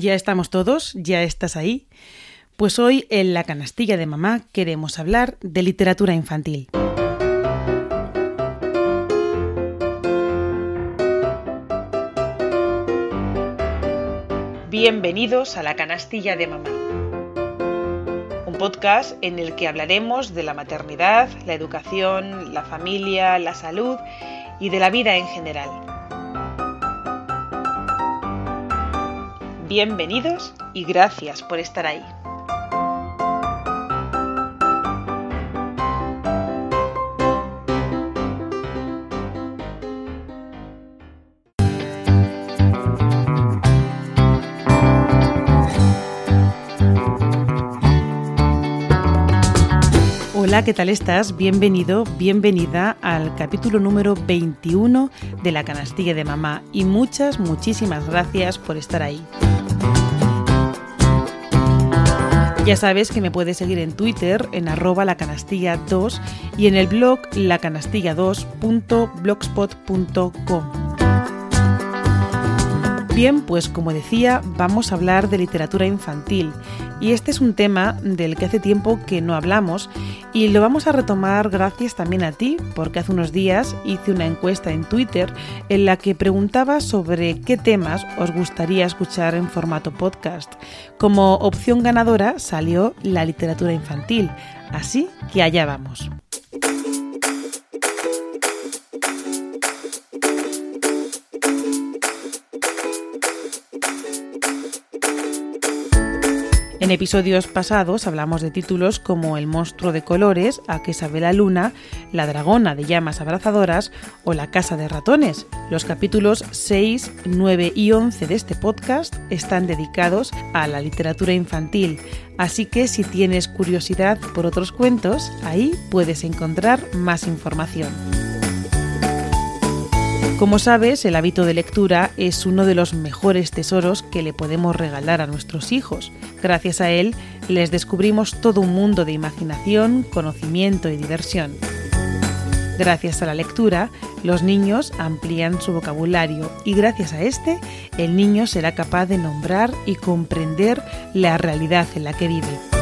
¿Ya estamos todos? ¿Ya estás ahí? Pues hoy en la canastilla de mamá queremos hablar de literatura infantil. Bienvenidos a la canastilla de mamá. Un podcast en el que hablaremos de la maternidad, la educación, la familia, la salud y de la vida en general. Bienvenidos y gracias por estar ahí. Hola, ¿qué tal estás? Bienvenido, bienvenida al capítulo número 21 de la canastilla de mamá y muchas, muchísimas gracias por estar ahí. Ya sabes que me puedes seguir en Twitter en arroba lacanastilla2 y en el blog lacanastilla2.blogspot.com. Bien, pues como decía, vamos a hablar de literatura infantil y este es un tema del que hace tiempo que no hablamos y lo vamos a retomar gracias también a ti, porque hace unos días hice una encuesta en Twitter en la que preguntaba sobre qué temas os gustaría escuchar en formato podcast. Como opción ganadora salió la literatura infantil, así que allá vamos. En episodios pasados hablamos de títulos como El monstruo de colores, A que sabe la luna, La dragona de llamas abrazadoras o La casa de ratones. Los capítulos 6, 9 y 11 de este podcast están dedicados a la literatura infantil, así que si tienes curiosidad por otros cuentos, ahí puedes encontrar más información. Como sabes, el hábito de lectura es uno de los mejores tesoros que le podemos regalar a nuestros hijos. Gracias a él, les descubrimos todo un mundo de imaginación, conocimiento y diversión. Gracias a la lectura, los niños amplían su vocabulario y gracias a este, el niño será capaz de nombrar y comprender la realidad en la que vive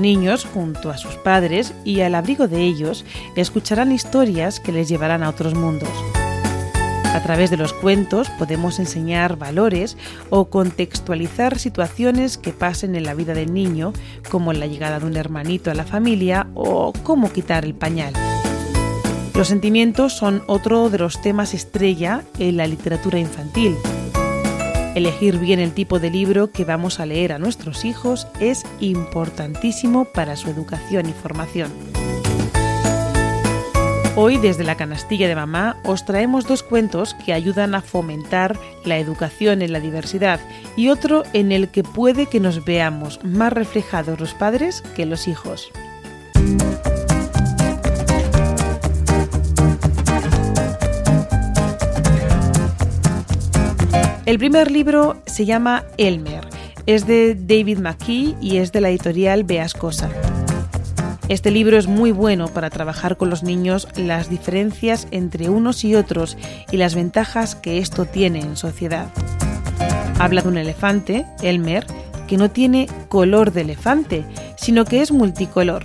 niños, junto a sus padres y al abrigo de ellos, escucharán historias que les llevarán a otros mundos. A través de los cuentos podemos enseñar valores o contextualizar situaciones que pasen en la vida del niño, como la llegada de un hermanito a la familia o cómo quitar el pañal. Los sentimientos son otro de los temas estrella en la literatura infantil. Elegir bien el tipo de libro que vamos a leer a nuestros hijos es importantísimo para su educación y formación. Hoy desde la canastilla de mamá os traemos dos cuentos que ayudan a fomentar la educación en la diversidad y otro en el que puede que nos veamos más reflejados los padres que los hijos. El primer libro se llama Elmer. Es de David McKee y es de la editorial Beascosa. Este libro es muy bueno para trabajar con los niños las diferencias entre unos y otros y las ventajas que esto tiene en sociedad. Habla de un elefante, Elmer, que no tiene color de elefante, sino que es multicolor.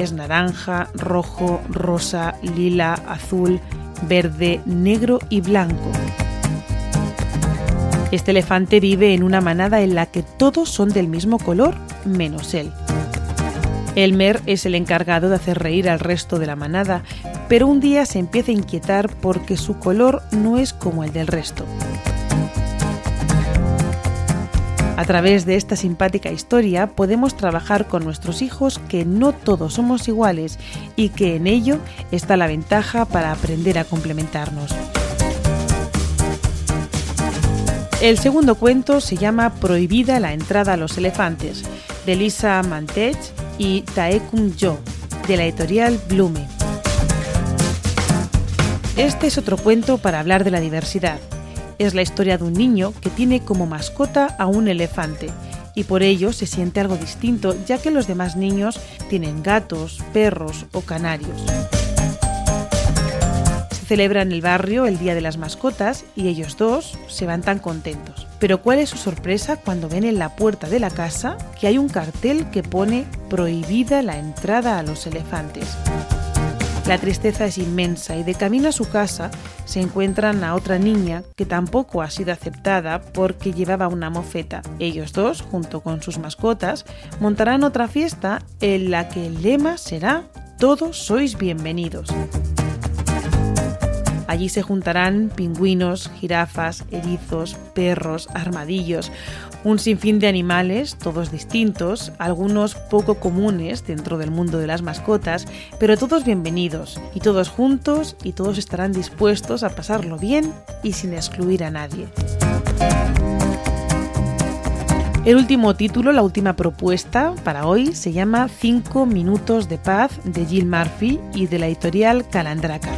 Es naranja, rojo, rosa, lila, azul, verde, negro y blanco. Este elefante vive en una manada en la que todos son del mismo color, menos él. Elmer es el encargado de hacer reír al resto de la manada, pero un día se empieza a inquietar porque su color no es como el del resto. A través de esta simpática historia podemos trabajar con nuestros hijos que no todos somos iguales y que en ello está la ventaja para aprender a complementarnos. El segundo cuento se llama Prohibida la entrada a los elefantes, de Lisa Mantech y Taekum Jo, de la editorial Blume. Este es otro cuento para hablar de la diversidad. Es la historia de un niño que tiene como mascota a un elefante y por ello se siente algo distinto ya que los demás niños tienen gatos, perros o canarios celebra en el barrio el Día de las Mascotas y ellos dos se van tan contentos. Pero ¿cuál es su sorpresa cuando ven en la puerta de la casa que hay un cartel que pone prohibida la entrada a los elefantes? La tristeza es inmensa y de camino a su casa se encuentran a otra niña que tampoco ha sido aceptada porque llevaba una mofeta. Ellos dos, junto con sus mascotas, montarán otra fiesta en la que el lema será Todos sois bienvenidos. Allí se juntarán pingüinos, jirafas, erizos, perros, armadillos, un sinfín de animales, todos distintos, algunos poco comunes dentro del mundo de las mascotas, pero todos bienvenidos, y todos juntos, y todos estarán dispuestos a pasarlo bien y sin excluir a nadie. El último título, la última propuesta para hoy se llama Cinco minutos de paz de Jill Murphy y de la editorial Calandraca.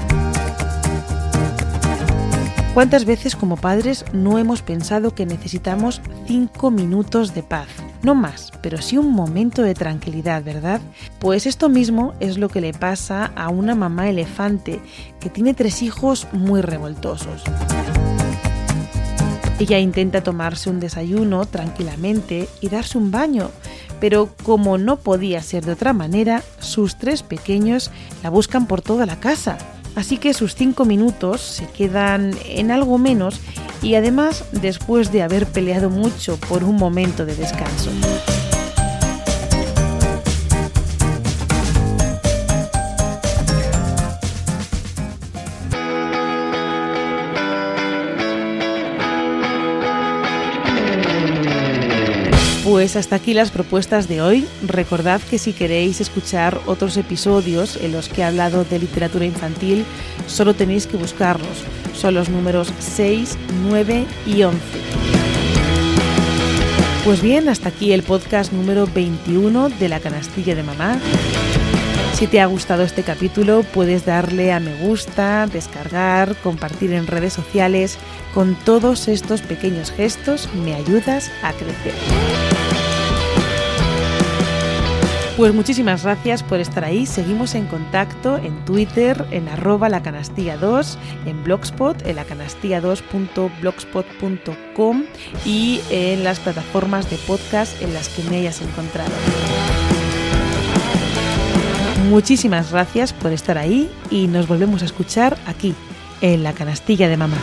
¿Cuántas veces como padres no hemos pensado que necesitamos cinco minutos de paz? No más, pero sí un momento de tranquilidad, ¿verdad? Pues esto mismo es lo que le pasa a una mamá elefante que tiene tres hijos muy revoltosos. Ella intenta tomarse un desayuno tranquilamente y darse un baño, pero como no podía ser de otra manera, sus tres pequeños la buscan por toda la casa Así que sus cinco minutos se quedan en algo menos y además después de haber peleado mucho por un momento de descanso. Pues hasta aquí las propuestas de hoy. Recordad que si queréis escuchar otros episodios en los que he hablado de literatura infantil, solo tenéis que buscarlos. Son los números 6, 9 y 11. Pues bien, hasta aquí el podcast número 21 de la canastilla de mamá. Si te ha gustado este capítulo, puedes darle a me gusta, descargar, compartir en redes sociales. Con todos estos pequeños gestos me ayudas a crecer. Pues muchísimas gracias por estar ahí. Seguimos en contacto en Twitter, en arroba la canastilla 2, en Blogspot, en lacanastilla2.blogspot.com y en las plataformas de podcast en las que me hayas encontrado. Muchísimas gracias por estar ahí y nos volvemos a escuchar aquí, en la canastilla de mamá.